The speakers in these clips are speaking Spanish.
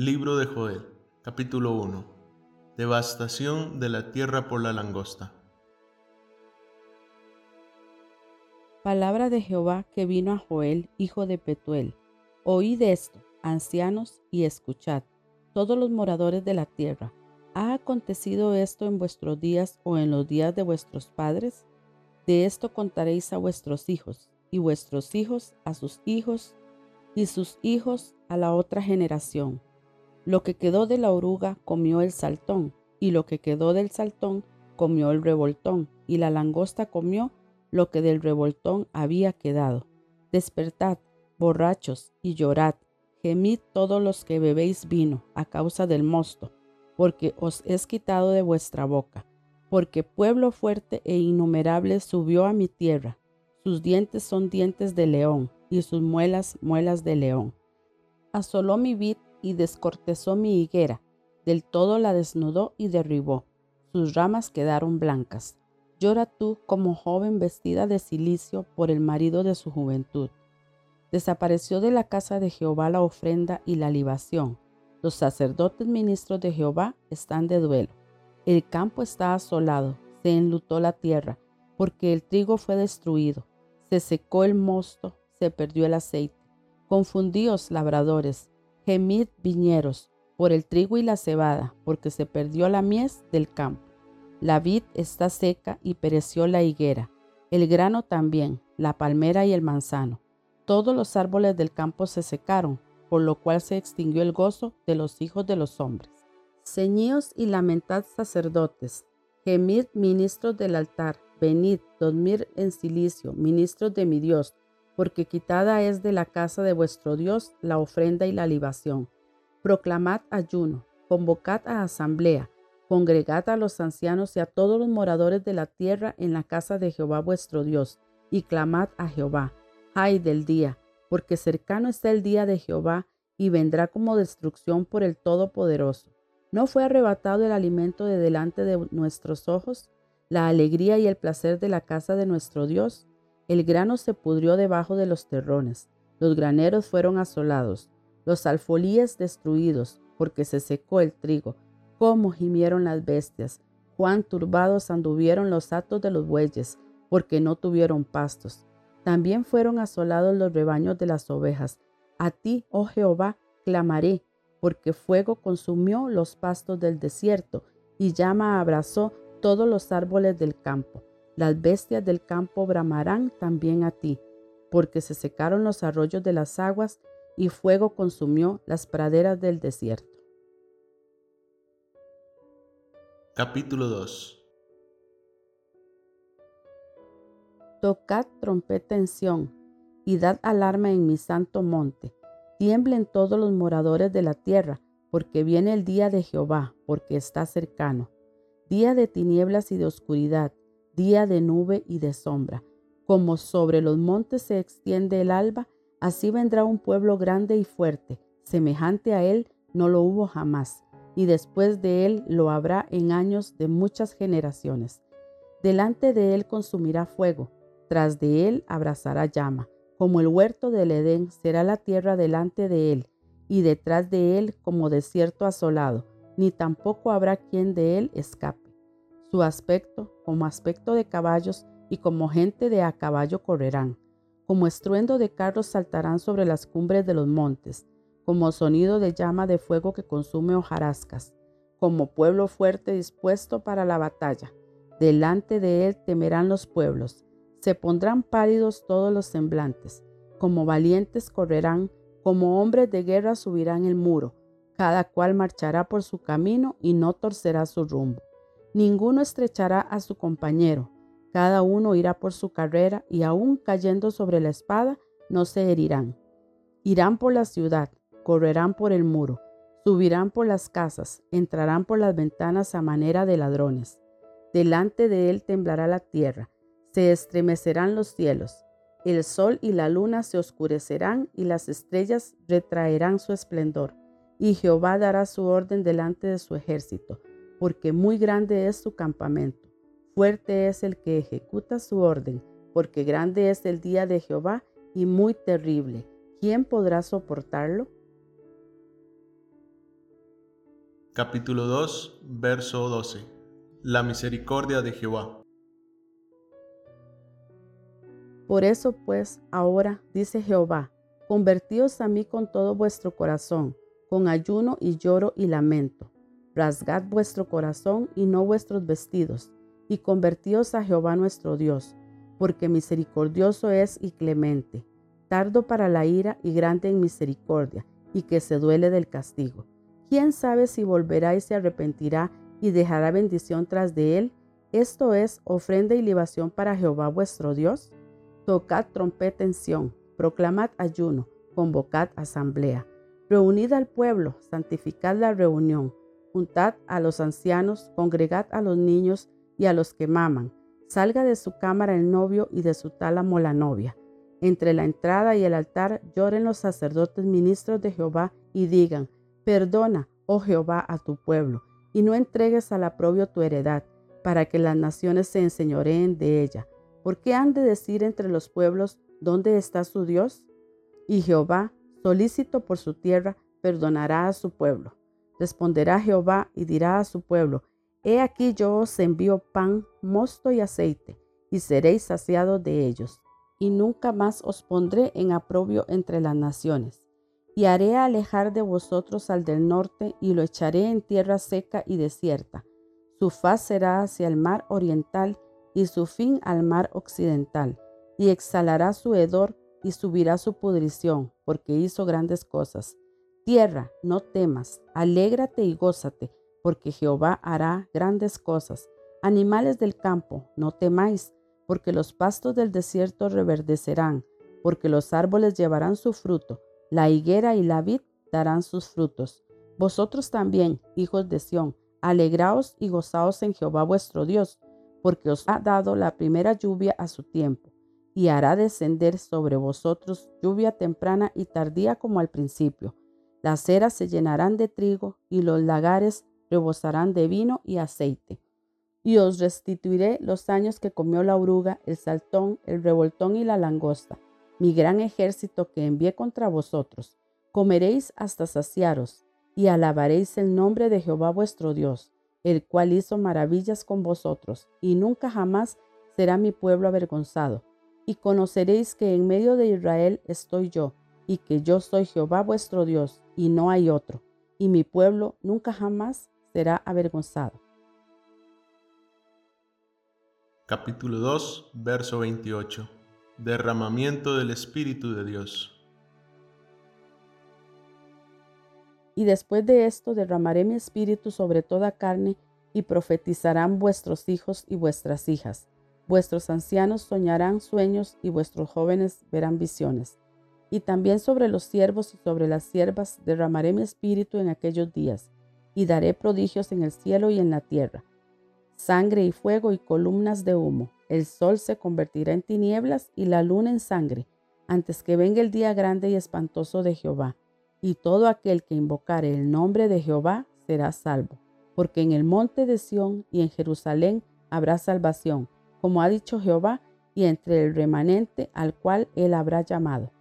Libro de Joel, capítulo 1. Devastación de la tierra por la langosta. Palabra de Jehová que vino a Joel, hijo de Petuel. Oíd esto, ancianos, y escuchad, todos los moradores de la tierra. ¿Ha acontecido esto en vuestros días o en los días de vuestros padres? De esto contaréis a vuestros hijos, y vuestros hijos a sus hijos, y sus hijos a la otra generación lo que quedó de la oruga comió el saltón, y lo que quedó del saltón comió el revoltón, y la langosta comió lo que del revoltón había quedado. Despertad, borrachos, y llorad, gemid todos los que bebéis vino a causa del mosto, porque os es quitado de vuestra boca, porque pueblo fuerte e innumerable subió a mi tierra, sus dientes son dientes de león, y sus muelas muelas de león. Asoló mi vid y descortezó mi higuera, del todo la desnudó y derribó, sus ramas quedaron blancas. Llora tú como joven vestida de silicio por el marido de su juventud. Desapareció de la casa de Jehová la ofrenda y la libación. Los sacerdotes ministros de Jehová están de duelo. El campo está asolado, se enlutó la tierra, porque el trigo fue destruido, se secó el mosto, se perdió el aceite. Confundíos labradores, Gemid viñeros por el trigo y la cebada, porque se perdió la mies del campo. La vid está seca y pereció la higuera, el grano también, la palmera y el manzano. Todos los árboles del campo se secaron, por lo cual se extinguió el gozo de los hijos de los hombres. Ceñíos y lamentad sacerdotes, gemid ministros del altar, venid, dormir en silicio, ministros de mi Dios, porque quitada es de la casa de vuestro Dios la ofrenda y la libación. Proclamad ayuno, convocad a asamblea, congregad a los ancianos y a todos los moradores de la tierra en la casa de Jehová vuestro Dios, y clamad a Jehová. Ay del día, porque cercano está el día de Jehová, y vendrá como destrucción por el Todopoderoso. ¿No fue arrebatado el alimento de delante de nuestros ojos, la alegría y el placer de la casa de nuestro Dios? El grano se pudrió debajo de los terrones, los graneros fueron asolados, los alfolíes destruidos, porque se secó el trigo. Cómo gimieron las bestias, cuán turbados anduvieron los atos de los bueyes, porque no tuvieron pastos. También fueron asolados los rebaños de las ovejas. A ti, oh Jehová, clamaré, porque fuego consumió los pastos del desierto, y llama abrazó todos los árboles del campo. Las bestias del campo bramarán también a ti, porque se secaron los arroyos de las aguas y fuego consumió las praderas del desierto. Capítulo 2 Tocad trompeta en Sión y dad alarma en mi santo monte. Tiemblen todos los moradores de la tierra, porque viene el día de Jehová, porque está cercano. Día de tinieblas y de oscuridad, día de nube y de sombra. Como sobre los montes se extiende el alba, así vendrá un pueblo grande y fuerte, semejante a él no lo hubo jamás, y después de él lo habrá en años de muchas generaciones. Delante de él consumirá fuego, tras de él abrazará llama, como el huerto del Edén será la tierra delante de él, y detrás de él como desierto asolado, ni tampoco habrá quien de él escape. Su aspecto, como aspecto de caballos, y como gente de a caballo correrán. Como estruendo de carros saltarán sobre las cumbres de los montes, como sonido de llama de fuego que consume hojarascas, como pueblo fuerte dispuesto para la batalla. Delante de él temerán los pueblos, se pondrán pálidos todos los semblantes, como valientes correrán, como hombres de guerra subirán el muro, cada cual marchará por su camino y no torcerá su rumbo. Ninguno estrechará a su compañero, cada uno irá por su carrera y aun cayendo sobre la espada no se herirán. Irán por la ciudad, correrán por el muro, subirán por las casas, entrarán por las ventanas a manera de ladrones. Delante de él temblará la tierra, se estremecerán los cielos, el sol y la luna se oscurecerán y las estrellas retraerán su esplendor. Y Jehová dará su orden delante de su ejército, porque muy grande es su campamento. Fuerte es el que ejecuta su orden, porque grande es el día de Jehová y muy terrible. ¿Quién podrá soportarlo? Capítulo 2, verso 12. La misericordia de Jehová. Por eso pues, ahora, dice Jehová, convertíos a mí con todo vuestro corazón, con ayuno y lloro y lamento. Rasgad vuestro corazón y no vuestros vestidos, y convertíos a Jehová nuestro Dios, porque misericordioso es y clemente, tardo para la ira y grande en misericordia, y que se duele del castigo. ¿Quién sabe si volverá y se arrepentirá y dejará bendición tras de él? Esto es ofrenda y libación para Jehová vuestro Dios. Tocad trompeta en Sión, proclamad ayuno, convocad asamblea. Reunid al pueblo, santificad la reunión, juntad a los ancianos, congregad a los niños y a los que maman. Salga de su cámara el novio y de su tálamo la novia. Entre la entrada y el altar lloren los sacerdotes ministros de Jehová y digan, perdona, oh Jehová, a tu pueblo, y no entregues al aprobio tu heredad, para que las naciones se enseñoreen de ella ¿Por qué han de decir entre los pueblos dónde está su Dios? Y Jehová, solícito por su tierra, perdonará a su pueblo. Responderá Jehová y dirá a su pueblo, He aquí yo os envío pan, mosto y aceite, y seréis saciados de ellos, y nunca más os pondré en aprobio entre las naciones. Y haré alejar de vosotros al del norte, y lo echaré en tierra seca y desierta. Su faz será hacia el mar oriental, y su fin al mar occidental, y exhalará su hedor y subirá su pudrición, porque hizo grandes cosas. Tierra, no temas, alégrate y gózate, porque Jehová hará grandes cosas. Animales del campo, no temáis, porque los pastos del desierto reverdecerán, porque los árboles llevarán su fruto, la higuera y la vid darán sus frutos. Vosotros también, hijos de Sión, alegraos y gozaos en Jehová vuestro Dios, porque os ha dado la primera lluvia a su tiempo, y hará descender sobre vosotros lluvia temprana y tardía como al principio. Las eras se llenarán de trigo, y los lagares rebosarán de vino y aceite. Y os restituiré los años que comió la oruga, el saltón, el revoltón y la langosta, mi gran ejército que envié contra vosotros. Comeréis hasta saciaros, y alabaréis el nombre de Jehová vuestro Dios el cual hizo maravillas con vosotros, y nunca jamás será mi pueblo avergonzado. Y conoceréis que en medio de Israel estoy yo, y que yo soy Jehová vuestro Dios, y no hay otro, y mi pueblo nunca jamás será avergonzado. Capítulo 2, verso 28. Derramamiento del Espíritu de Dios. Y después de esto derramaré mi espíritu sobre toda carne, y profetizarán vuestros hijos y vuestras hijas. Vuestros ancianos soñarán sueños, y vuestros jóvenes verán visiones. Y también sobre los siervos y sobre las siervas derramaré mi espíritu en aquellos días, y daré prodigios en el cielo y en la tierra. Sangre y fuego y columnas de humo. El sol se convertirá en tinieblas y la luna en sangre, antes que venga el día grande y espantoso de Jehová y todo aquel que invocare el nombre de Jehová será salvo, porque en el monte de Sión y en Jerusalén habrá salvación, como ha dicho Jehová, y entre el remanente al cual él habrá llamado.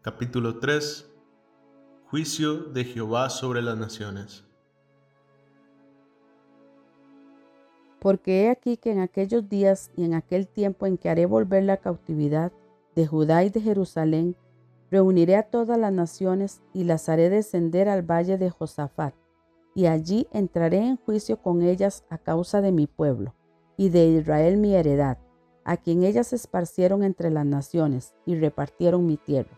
Capítulo 3 Juicio de Jehová sobre las naciones. Porque he aquí que en aquellos días y en aquel tiempo en que haré volver la cautividad de Judá y de Jerusalén, reuniré a todas las naciones y las haré descender al valle de Josafat, y allí entraré en juicio con ellas a causa de mi pueblo, y de Israel mi heredad, a quien ellas esparcieron entre las naciones y repartieron mi tierra,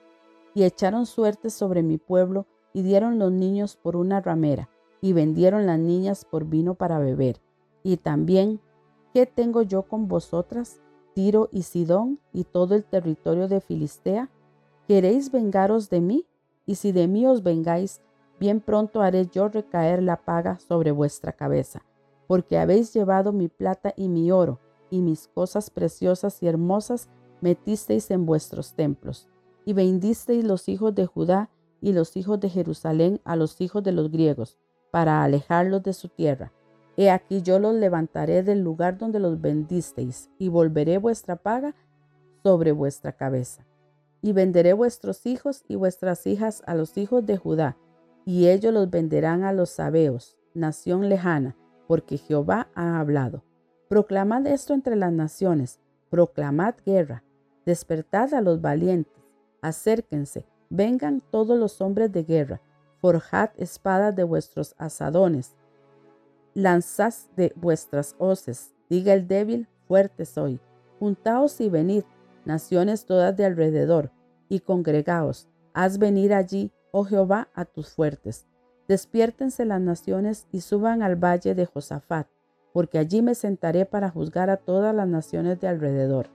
y echaron suerte sobre mi pueblo, y dieron los niños por una ramera, y vendieron las niñas por vino para beber. Y también, ¿qué tengo yo con vosotras? Tiro y Sidón y todo el territorio de Filistea? ¿Queréis vengaros de mí? Y si de mí os vengáis, bien pronto haré yo recaer la paga sobre vuestra cabeza, porque habéis llevado mi plata y mi oro, y mis cosas preciosas y hermosas metisteis en vuestros templos, y vendisteis los hijos de Judá y los hijos de Jerusalén a los hijos de los griegos, para alejarlos de su tierra. He aquí yo los levantaré del lugar donde los vendisteis, y volveré vuestra paga sobre vuestra cabeza. Y venderé vuestros hijos y vuestras hijas a los hijos de Judá, y ellos los venderán a los sabeos, nación lejana, porque Jehová ha hablado. Proclamad esto entre las naciones, proclamad guerra, despertad a los valientes, acérquense, vengan todos los hombres de guerra, forjad espadas de vuestros asadones, lanzad de vuestras hoces, diga el débil, fuerte soy. Juntaos y venid, naciones todas de alrededor, y congregaos, haz venir allí, oh Jehová, a tus fuertes. Despiértense las naciones y suban al valle de Josafat, porque allí me sentaré para juzgar a todas las naciones de alrededor.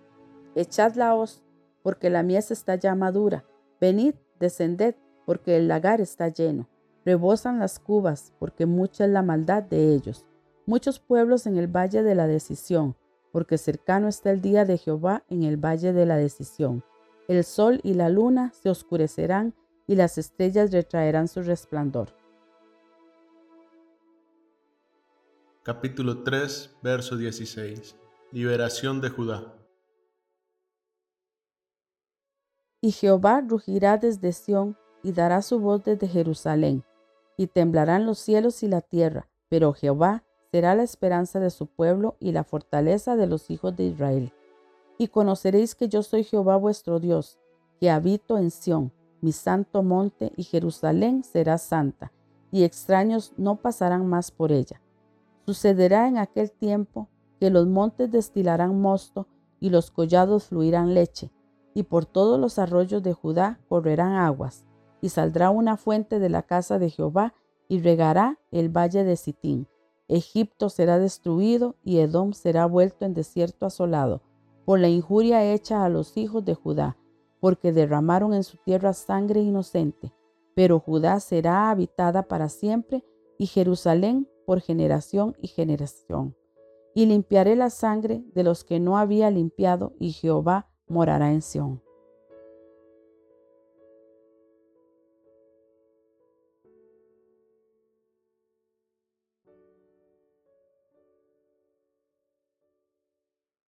Echad la hoz, porque la mies está ya madura. Venid, descended, porque el lagar está lleno. Rebosan las cubas, porque mucha es la maldad de ellos. Muchos pueblos en el valle de la decisión, porque cercano está el día de Jehová en el valle de la decisión. El sol y la luna se oscurecerán y las estrellas retraerán su resplandor. Capítulo 3, verso 16. Liberación de Judá. Y Jehová rugirá desde Sión y dará su voz desde Jerusalén, y temblarán los cielos y la tierra, pero Jehová será la esperanza de su pueblo y la fortaleza de los hijos de Israel. Y conoceréis que yo soy Jehová vuestro Dios, que habito en Sión, mi santo monte, y Jerusalén será santa, y extraños no pasarán más por ella. Sucederá en aquel tiempo que los montes destilarán mosto y los collados fluirán leche, y por todos los arroyos de Judá correrán aguas, y saldrá una fuente de la casa de Jehová, y regará el valle de Sitín. Egipto será destruido, y Edom será vuelto en desierto asolado, por la injuria hecha a los hijos de Judá, porque derramaron en su tierra sangre inocente. Pero Judá será habitada para siempre, y Jerusalén por generación y generación. Y limpiaré la sangre de los que no había limpiado, y Jehová morará en Sión.